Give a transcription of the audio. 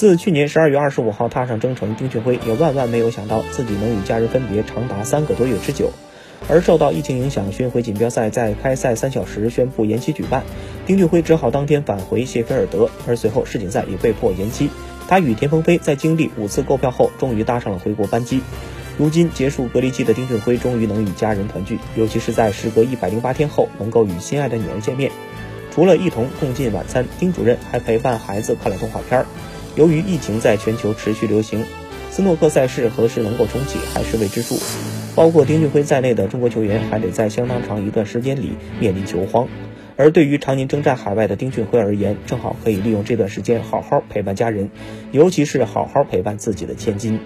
自去年十二月二十五号踏上征程，丁俊晖也万万没有想到自己能与家人分别长达三个多月之久。而受到疫情影响，巡回锦标赛在开赛三小时宣布延期举办，丁俊晖只好当天返回谢菲尔德，而随后世锦赛也被迫延期。他与田鹏飞在经历五次购票后，终于搭上了回国班机。如今结束隔离期的丁俊晖，终于能与家人团聚，尤其是在时隔一百零八天后，能够与心爱的女儿见面。除了一同共进晚餐，丁主任还陪伴孩子看了动画片。由于疫情在全球持续流行，斯诺克赛事何时能够重启还是未知数。包括丁俊晖在内的中国球员还得在相当长一段时间里面临球荒。而对于常年征战海外的丁俊晖而言，正好可以利用这段时间好好陪伴家人，尤其是好好陪伴自己的千金。